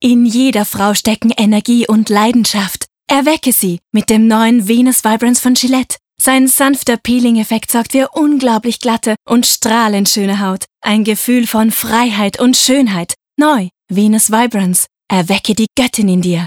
In jeder Frau stecken Energie und Leidenschaft. Erwecke sie mit dem neuen Venus Vibrance von Gillette. Sein sanfter Peeling-Effekt sorgt für unglaublich glatte und strahlend schöne Haut. Ein Gefühl von Freiheit und Schönheit. Neu, Venus Vibrance. Erwecke die Göttin in dir.